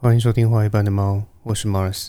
欢迎收听《画一般的猫》，我是 Mars。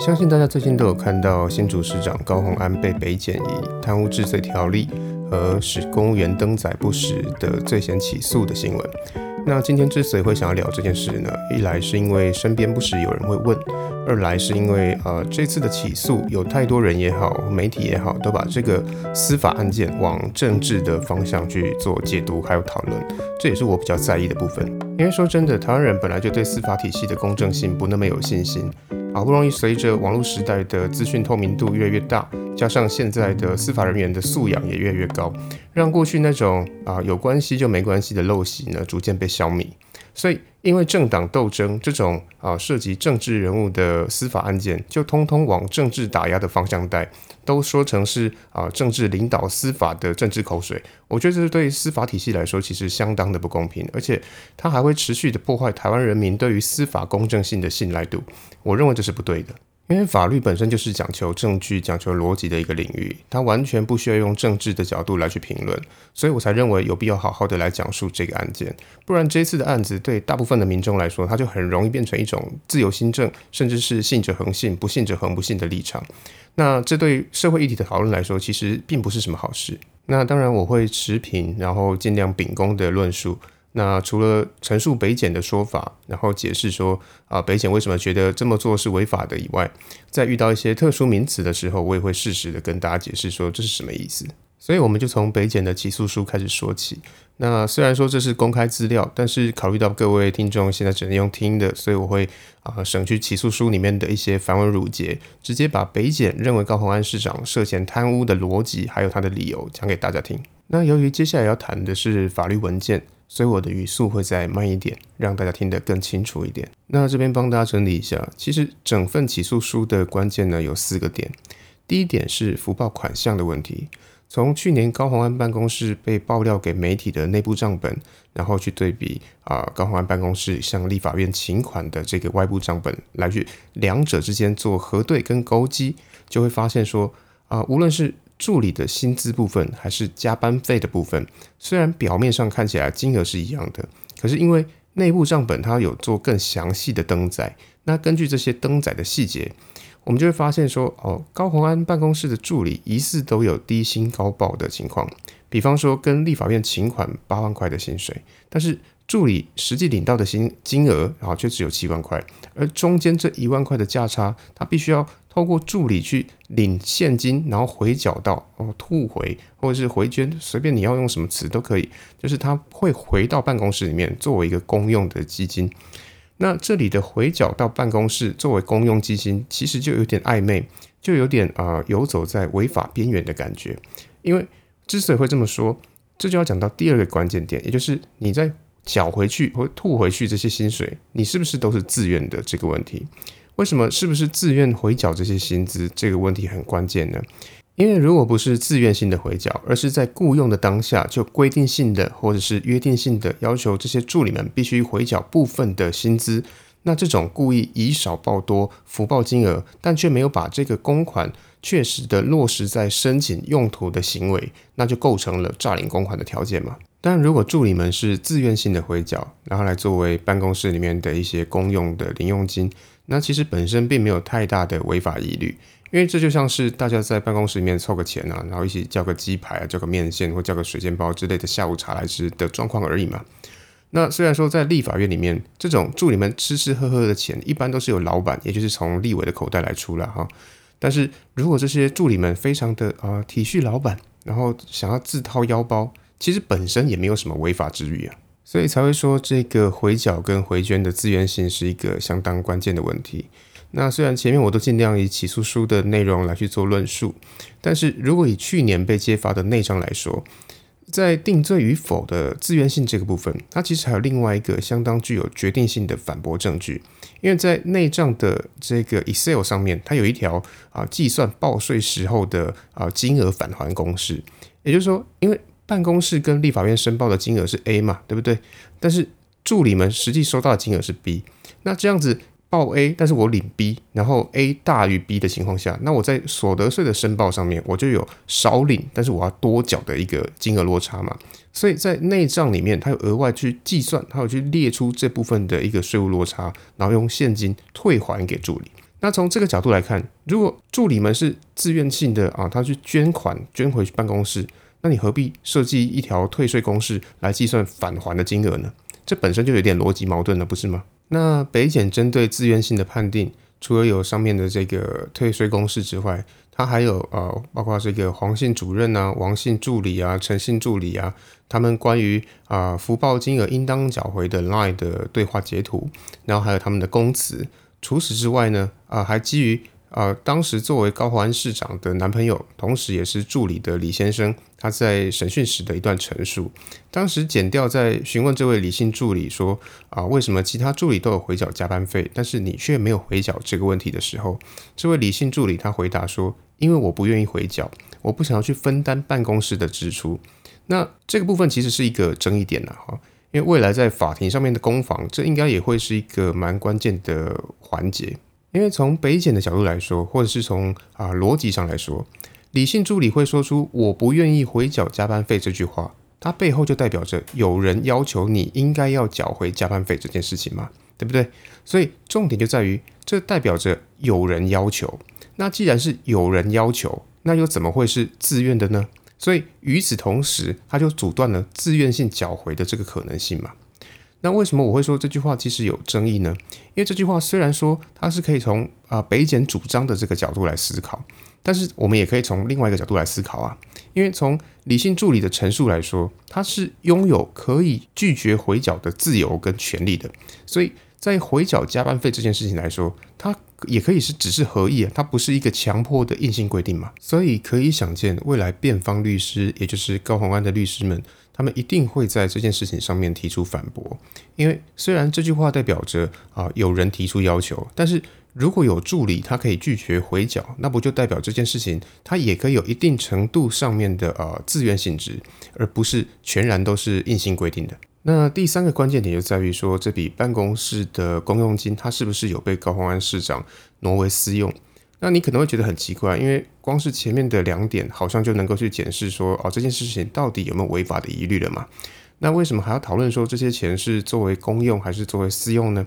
相信大家最近都有看到新竹市长高虹安被北检以贪污治罪条例和使公务员登载不实的罪嫌起诉的新闻。那今天之所以会想要聊这件事呢，一来是因为身边不时有人会问，二来是因为呃这次的起诉有太多人也好，媒体也好，都把这个司法案件往政治的方向去做解读还有讨论，这也是我比较在意的部分。因为说真的，台湾人本来就对司法体系的公正性不那么有信心。好不容易随着网络时代的资讯透明度越来越大，加上现在的司法人员的素养也越来越高，让过去那种啊有关系就没关系的陋习呢，逐渐被消弭。所以，因为政党斗争这种啊涉及政治人物的司法案件，就通通往政治打压的方向带，都说成是啊政治领导司法的政治口水。我觉得这是对司法体系来说，其实相当的不公平，而且它还会持续的破坏台湾人民对于司法公正性的信赖度。我认为这是不对的。因为法律本身就是讲求证据、讲求逻辑的一个领域，它完全不需要用政治的角度来去评论，所以我才认为有必要好好的来讲述这个案件。不然这次的案子对大部分的民众来说，它就很容易变成一种自由新政，甚至是信者恒信、不信者恒不信的立场。那这对社会议题的讨论来说，其实并不是什么好事。那当然我会持平，然后尽量秉公的论述。那除了陈述北检的说法，然后解释说啊北检为什么觉得这么做是违法的以外，在遇到一些特殊名词的时候，我也会适时的跟大家解释说这是什么意思。所以我们就从北检的起诉书开始说起。那虽然说这是公开资料，但是考虑到各位听众现在只能用听的，所以我会啊省去起诉书里面的一些繁文缛节，直接把北检认为高鸿安市长涉嫌贪污的逻辑还有他的理由讲给大家听。那由于接下来要谈的是法律文件。所以我的语速会再慢一点，让大家听得更清楚一点。那这边帮大家整理一下，其实整份起诉书的关键呢有四个点。第一点是福报款项的问题，从去年高鸿安办公室被爆料给媒体的内部账本，然后去对比啊高鸿安办公室向立法院请款的这个外部账本，来去两者之间做核对跟勾稽，就会发现说啊无论是助理的薪资部分还是加班费的部分，虽然表面上看起来金额是一样的，可是因为内部账本它有做更详细的登载，那根据这些登载的细节，我们就会发现说，哦，高鸿安办公室的助理疑似都有低薪高报的情况，比方说跟立法院请款八万块的薪水，但是助理实际领到的薪金额，然后却只有七万块，而中间这一万块的价差，他必须要。透过助理去领现金，然后回缴到哦吐回或者是回捐，随便你要用什么词都可以，就是他会回到办公室里面作为一个公用的基金。那这里的回缴到办公室作为公用基金，其实就有点暧昧，就有点啊游走在违法边缘的感觉。因为之所以会这么说，这就要讲到第二个关键点，也就是你在缴回去或吐回去这些薪水，你是不是都是自愿的这个问题。为什么是不是自愿回缴这些薪资这个问题很关键呢？因为如果不是自愿性的回缴，而是在雇佣的当下就规定性的或者是约定性的要求这些助理们必须回缴部分的薪资，那这种故意以少报多、福报金额，但却没有把这个公款确实的落实在申请用途的行为，那就构成了诈领公款的条件嘛？但如果助理们是自愿性的回缴，然后来作为办公室里面的一些公用的零用金。那其实本身并没有太大的违法疑虑，因为这就像是大家在办公室里面凑个钱啊，然后一起叫个鸡排啊，叫个面线或叫个水煎包之类的下午茶来吃的状况而已嘛。那虽然说在立法院里面，这种助理们吃吃喝喝的钱，一般都是由老板，也就是从立委的口袋来出了哈。但是如果这些助理们非常的啊体恤老板，然后想要自掏腰包，其实本身也没有什么违法之余啊。所以才会说这个回缴跟回捐的自愿性是一个相当关键的问题。那虽然前面我都尽量以起诉书的内容来去做论述，但是如果以去年被揭发的内章来说，在定罪与否的自愿性这个部分，它其实还有另外一个相当具有决定性的反驳证据。因为在内账的这个 Excel 上面，它有一条啊计算报税时候的啊金额返还公式，也就是说，因为办公室跟立法院申报的金额是 A 嘛，对不对？但是助理们实际收到的金额是 B，那这样子报 A，但是我领 B，然后 A 大于 B 的情况下，那我在所得税的申报上面，我就有少领，但是我要多缴的一个金额落差嘛。所以在内账里面，它有额外去计算，它有去列出这部分的一个税务落差，然后用现金退还给助理。那从这个角度来看，如果助理们是自愿性的啊，他去捐款捐回去办公室，那你何必设计一条退税公式来计算返还的金额呢？这本身就有点逻辑矛盾了，不是吗？那北检针对自愿性的判定，除了有上面的这个退税公式之外，它还有呃，包括这个黄姓主任啊、王姓助理啊、陈姓助理啊，他们关于啊福报金额应当缴回的 line 的对话截图，然后还有他们的供词。除此之外呢，啊，还基于。呃，当时作为高华安市长的男朋友，同时也是助理的李先生，他在审讯时的一段陈述。当时检调在询问这位李姓助理说：“啊，为什么其他助理都有回缴加班费，但是你却没有回缴？”这个问题的时候，这位李姓助理他回答说：“因为我不愿意回缴，我不想要去分担办公室的支出。”那这个部分其实是一个争议点呐，哈，因为未来在法庭上面的攻防，这应该也会是一个蛮关键的环节。因为从北检的角度来说，或者是从啊逻辑上来说，理性助理会说出“我不愿意回缴加班费”这句话，它背后就代表着有人要求你应该要缴回加班费这件事情嘛，对不对？所以重点就在于，这代表着有人要求。那既然是有人要求，那又怎么会是自愿的呢？所以与此同时，他就阻断了自愿性缴回的这个可能性嘛。那为什么我会说这句话其实有争议呢？因为这句话虽然说它是可以从啊北检主张的这个角度来思考，但是我们也可以从另外一个角度来思考啊。因为从理性助理的陈述来说，他是拥有可以拒绝回缴的自由跟权利的，所以在回缴加班费这件事情来说，他也可以是只是合意啊，它不是一个强迫的硬性规定嘛。所以可以想见，未来辩方律师，也就是高鸿安的律师们。他们一定会在这件事情上面提出反驳，因为虽然这句话代表着啊有人提出要求，但是如果有助理他可以拒绝回缴，那不就代表这件事情他也可以有一定程度上面的呃自愿性质，而不是全然都是硬性规定的。那第三个关键点就在于说，这笔办公室的公用金，它是不是有被高鸿安市长挪为私用？那你可能会觉得很奇怪，因为光是前面的两点好像就能够去检视说，哦，这件事情到底有没有违法的疑虑了嘛？那为什么还要讨论说这些钱是作为公用还是作为私用呢？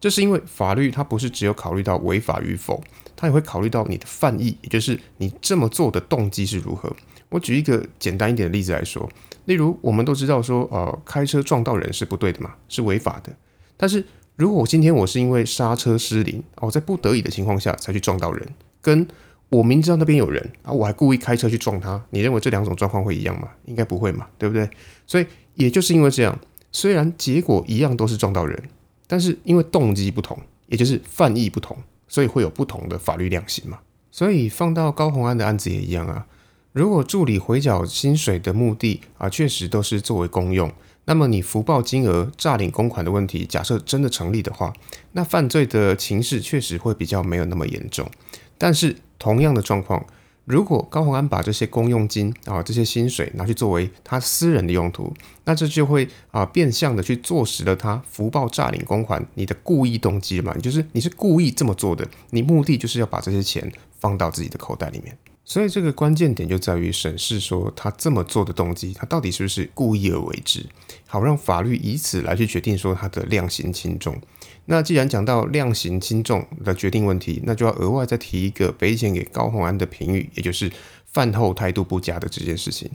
这是因为法律它不是只有考虑到违法与否，它也会考虑到你的犯意，也就是你这么做的动机是如何。我举一个简单一点的例子来说，例如我们都知道说，呃，开车撞到人是不对的嘛，是违法的，但是。如果我今天我是因为刹车失灵，哦，在不得已的情况下才去撞到人，跟我明知道那边有人啊，我还故意开车去撞他，你认为这两种状况会一样吗？应该不会嘛，对不对？所以也就是因为这样，虽然结果一样都是撞到人，但是因为动机不同，也就是犯意不同，所以会有不同的法律量刑嘛。所以放到高洪安的案子也一样啊。如果助理回缴薪水的目的啊，确实都是作为公用。那么你福报金额诈领公款的问题，假设真的成立的话，那犯罪的情势确实会比较没有那么严重。但是同样的状况，如果高鸿安把这些公用金啊这些薪水拿去作为他私人的用途，那这就会啊变相的去坐实了他福报诈领公款你的故意动机嘛，就是你是故意这么做的，你目的就是要把这些钱放到自己的口袋里面。所以这个关键点就在于审视说他这么做的动机，他到底是不是故意而为之，好让法律以此来去决定说他的量刑轻重。那既然讲到量刑轻重的决定问题，那就要额外再提一个北检给高鸿安的评语，也就是饭后态度不佳的这件事情。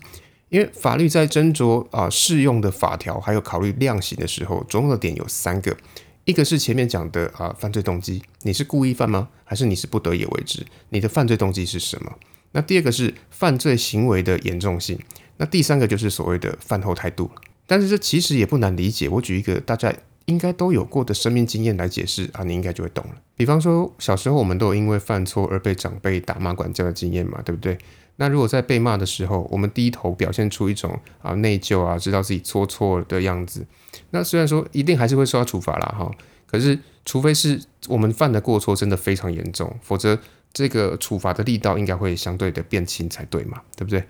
因为法律在斟酌啊适用的法条，还有考虑量刑的时候，重要的点有三个，一个是前面讲的啊犯罪动机，你是故意犯吗？还是你是不得已为之？你的犯罪动机是什么？那第二个是犯罪行为的严重性，那第三个就是所谓的饭后态度。但是这其实也不难理解，我举一个大家应该都有过的生命经验来解释啊，你应该就会懂了。比方说小时候我们都有因为犯错而被长辈打骂管教的经验嘛，对不对？那如果在被骂的时候，我们低头表现出一种啊内疚啊，知道自己做错的样子，那虽然说一定还是会受到处罚啦，哈，可是除非是我们犯的过错真的非常严重，否则。这个处罚的力道应该会相对的变轻才对嘛，对不对？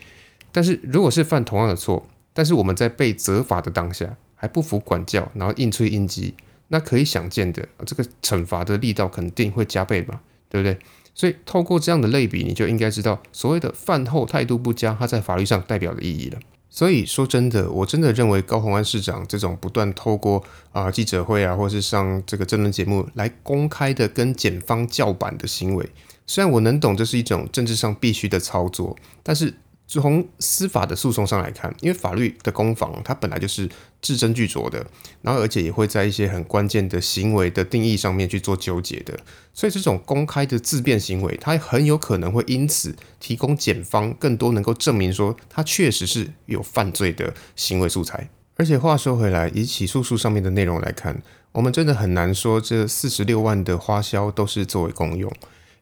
但是如果是犯同样的错，但是我们在被责罚的当下还不服管教，然后硬吹硬激，那可以想见的，这个惩罚的力道肯定会加倍嘛，对不对？所以透过这样的类比，你就应该知道所谓的饭后态度不佳，它在法律上代表的意义了。所以说真的，我真的认为高鸿安市长这种不断透过啊记者会啊，或是上这个真人节目来公开的跟检方叫板的行为，虽然我能懂这是一种政治上必须的操作，但是。从司法的诉讼上来看，因为法律的攻防它本来就是字斟句酌的，然后而且也会在一些很关键的行为的定义上面去做纠结的，所以这种公开的自辩行为，它很有可能会因此提供检方更多能够证明说他确实是有犯罪的行为素材。而且话说回来，以起诉书上面的内容来看，我们真的很难说这四十六万的花销都是作为公用。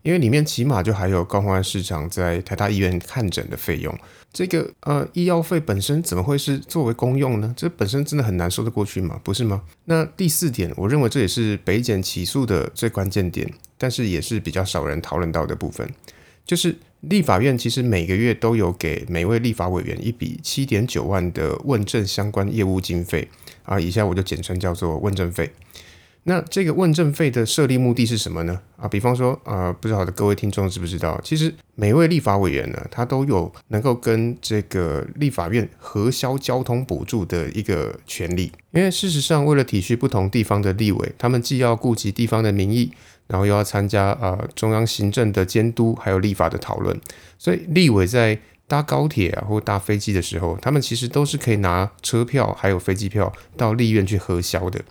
因为里面起码就还有高鸿安市长在台大医院看诊的费用，这个呃医药费本身怎么会是作为公用呢？这本身真的很难说得过去嘛，不是吗？那第四点，我认为这也是北检起诉的最关键点，但是也是比较少人讨论到的部分，就是立法院其实每个月都有给每位立法委员一笔七点九万的问政相关业务经费啊，以下我就简称叫做问政费。那这个问政费的设立目的是什么呢？啊，比方说，啊，不知道的各位听众知不知道，其实每位立法委员呢，他都有能够跟这个立法院核销交通补助的一个权利。因为事实上，为了体恤不同地方的立委，他们既要顾及地方的民意，然后又要参加啊中央行政的监督，还有立法的讨论，所以立委在搭高铁啊或搭飞机的时候，他们其实都是可以拿车票还有飞机票到立院去核销的。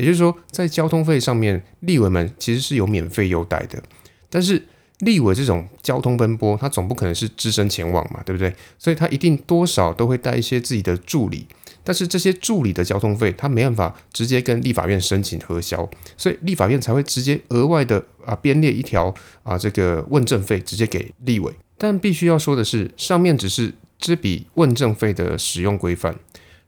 也就是说，在交通费上面，立委们其实是有免费优待的。但是，立委这种交通奔波，他总不可能是只身前往嘛，对不对？所以他一定多少都会带一些自己的助理。但是这些助理的交通费，他没办法直接跟立法院申请核销，所以立法院才会直接额外的啊编列一条啊这个问政费直接给立委。但必须要说的是，上面只是这笔问政费的使用规范。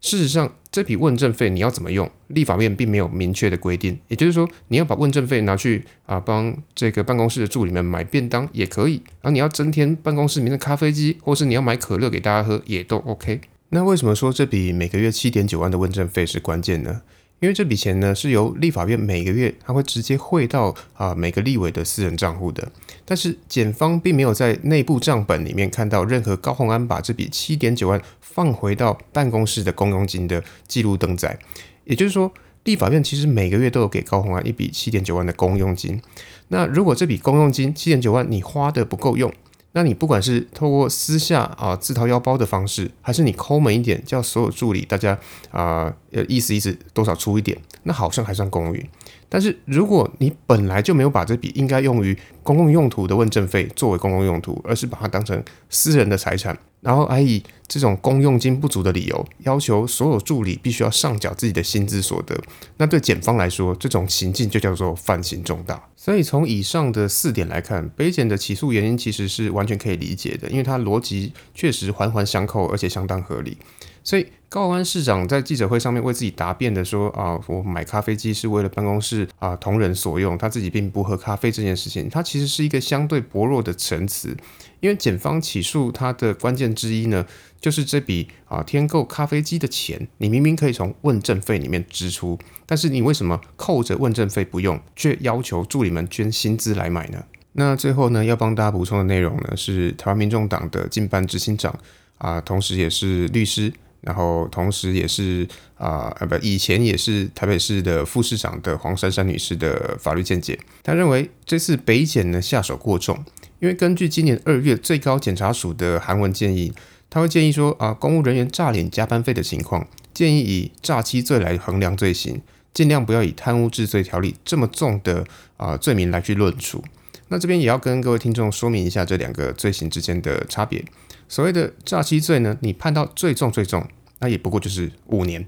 事实上，这笔问证费你要怎么用，立法院并没有明确的规定。也就是说，你要把问证费拿去啊，帮这个办公室的助理们买便当也可以；然后你要增添办公室里面的咖啡机，或是你要买可乐给大家喝，也都 OK。那为什么说这笔每个月七点九万的问证费是关键呢？因为这笔钱呢是由立法院每个月他会直接汇到啊每个立委的私人账户的，但是检方并没有在内部账本里面看到任何高鸿安把这笔七点九万放回到办公室的公用金的记录登载，也就是说，立法院其实每个月都有给高鸿安一笔七点九万的公用金。那如果这笔公用金七点九万你花的不够用，那你不管是透过私下啊自掏腰包的方式，还是你抠门一点，叫所有助理大家啊呃意思意思多少出一点，那好像还算公允。但是如果你本来就没有把这笔应该用于公共用途的问政费作为公共用途，而是把它当成私人的财产，然后还以这种公用金不足的理由要求所有助理必须要上缴自己的薪资所得，那对检方来说，这种行径就叫做犯行重大。所以从以上的四点来看，北检的起诉原因其实是完全可以理解的，因为它逻辑确实环环相扣，而且相当合理。所以高安市长在记者会上面为自己答辩的说啊，我买咖啡机是为了办公室啊同仁所用，他自己并不喝咖啡这件事情，他其实是一个相对薄弱的陈词，因为检方起诉他的关键之一呢，就是这笔啊添购咖啡机的钱，你明明可以从问政费里面支出，但是你为什么扣着问政费不用，却要求助理们捐薪资来买呢？那最后呢，要帮大家补充的内容呢，是台湾民众党的近班执行长啊，同时也是律师。然后，同时也是啊，呃，不，以前也是台北市的副市长的黄珊珊女士的法律见解。她认为这次北检呢下手过重，因为根据今年二月最高检察署的函文建议，他会建议说啊，公务人员诈领加班费的情况，建议以诈欺罪来衡量罪行，尽量不要以贪污治罪条例这么重的啊罪名来去论处。那这边也要跟各位听众说明一下这两个罪行之间的差别。所谓的诈欺罪呢，你判到最重最重，那也不过就是五年；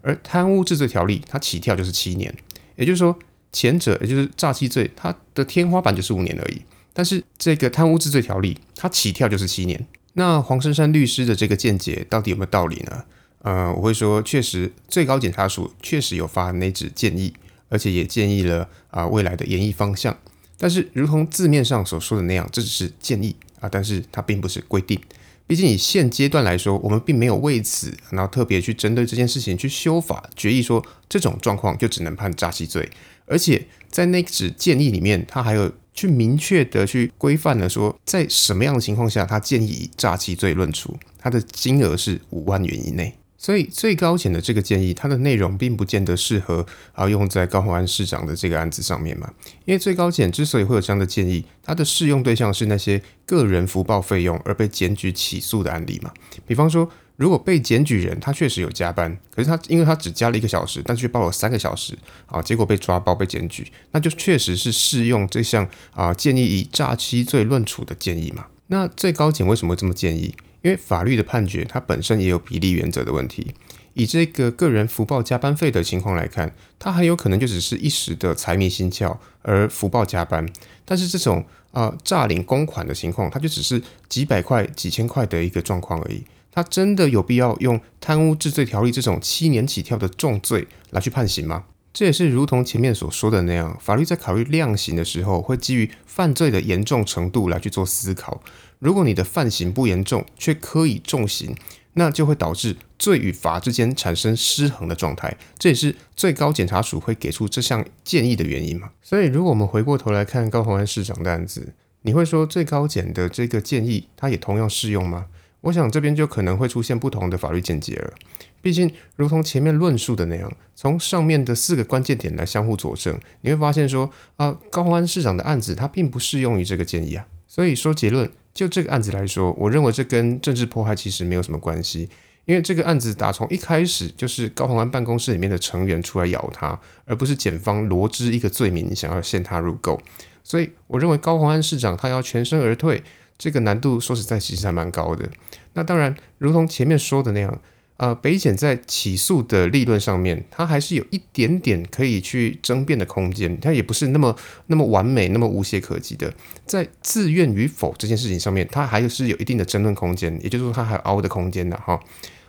而贪污治罪条例它起跳就是七年，也就是说前者也就是诈欺罪，它的天花板就是五年而已。但是这个贪污治罪条例它起跳就是七年。那黄珊珊律师的这个见解到底有没有道理呢？呃，我会说，确实最高检察署确实有发那纸建议，而且也建议了啊未来的演绎方向。但是如同字面上所说的那样，这只是建议啊，但是它并不是规定。毕竟以现阶段来说，我们并没有为此然后特别去针对这件事情去修法决议，说这种状况就只能判诈欺罪。而且在那纸建议里面，他还有去明确的去规范了说，在什么样的情况下，他建议以诈欺罪论处，他的金额是五万元以内。所以最高检的这个建议，它的内容并不见得适合啊用在高虹安市长的这个案子上面嘛。因为最高检之所以会有这样的建议，它的适用对象是那些个人福报费用而被检举起诉的案例嘛。比方说，如果被检举人他确实有加班，可是他因为他只加了一个小时，但却报了三个小时啊，结果被抓包被检举，那就确实是适用这项啊建议以诈欺罪论处的建议嘛。那最高检为什么会这么建议？因为法律的判决，它本身也有比例原则的问题。以这个个人福报加班费的情况来看，它很有可能就只是一时的财迷心窍而福报加班。但是这种啊诈领公款的情况，它就只是几百块、几千块的一个状况而已。它真的有必要用贪污治罪条例这种七年起跳的重罪来去判刑吗？这也是如同前面所说的那样，法律在考虑量刑的时候，会基于犯罪的严重程度来去做思考。如果你的犯行不严重，却可以重刑，那就会导致罪与罚之间产生失衡的状态。这也是最高检察署会给出这项建议的原因嘛？所以，如果我们回过头来看高鸿安市长的案子，你会说最高检的这个建议，它也同样适用吗？我想这边就可能会出现不同的法律见解了。毕竟，如同前面论述的那样，从上面的四个关键点来相互佐证，你会发现说啊，高鸿安市长的案子它并不适用于这个建议啊。所以说结论。就这个案子来说，我认为这跟政治迫害其实没有什么关系，因为这个案子打从一开始就是高鸿安办公室里面的成员出来咬他，而不是检方罗织一个罪名想要陷他入垢。所以我认为高鸿安市长他要全身而退，这个难度说实在其实还蛮高的。那当然，如同前面说的那样。呃，北检在起诉的立论上面，它还是有一点点可以去争辩的空间，它也不是那么那么完美、那么无懈可击的。在自愿与否这件事情上面，它还是有一定的争论空间，也就是说，它还有凹的空间的哈。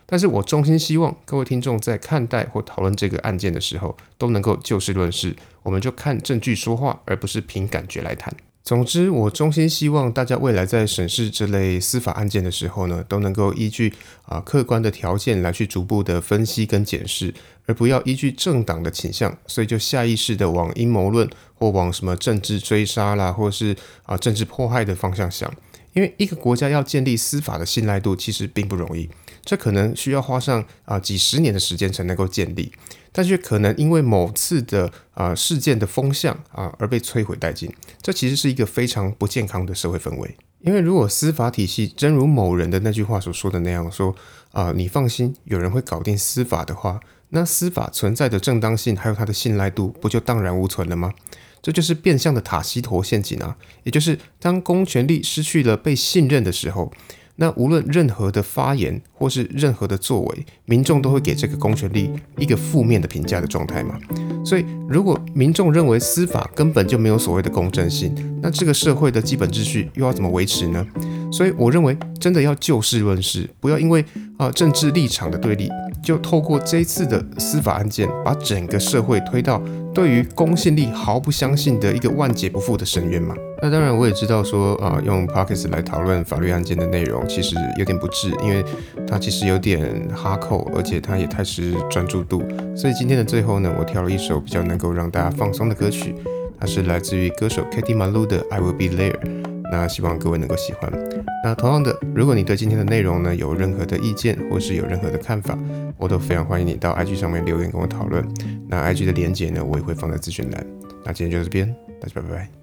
但是我衷心希望各位听众在看待或讨论这个案件的时候，都能够就事论事，我们就看证据说话，而不是凭感觉来谈。总之，我衷心希望大家未来在审视这类司法案件的时候呢，都能够依据啊客观的条件来去逐步的分析跟检视，而不要依据政党的倾向，所以就下意识的往阴谋论或往什么政治追杀啦，或是啊政治迫害的方向想。因为一个国家要建立司法的信赖度，其实并不容易，这可能需要花上啊几十年的时间才能够建立。但却可能因为某次的啊事件的风向啊而被摧毁殆尽，这其实是一个非常不健康的社会氛围。因为如果司法体系真如某人的那句话所说的那样说啊，你放心，有人会搞定司法的话，那司法存在的正当性还有它的信赖度不就荡然无存了吗？这就是变相的塔西佗陷阱啊！也就是当公权力失去了被信任的时候。那无论任何的发言或是任何的作为，民众都会给这个公权力一个负面的评价的状态嘛。所以，如果民众认为司法根本就没有所谓的公正性，那这个社会的基本秩序又要怎么维持呢？所以，我认为真的要就事论事，不要因为啊政治立场的对立，就透过这一次的司法案件，把整个社会推到。对于公信力毫不相信的一个万劫不复的深渊嘛？那当然，我也知道说啊，用 Pockets 来讨论法律案件的内容，其实有点不智，因为它其实有点哈扣，而且它也太失专注度。所以今天的最后呢，我挑了一首比较能够让大家放松的歌曲，它是来自于歌手 Katy Malu 的 I Will Be There。那希望各位能够喜欢。那同样的，如果你对今天的内容呢有任何的意见，或是有任何的看法，我都非常欢迎你到 IG 上面留言跟我讨论。那 IG 的连接呢，我也会放在资讯栏。那今天就到这边，大家拜拜。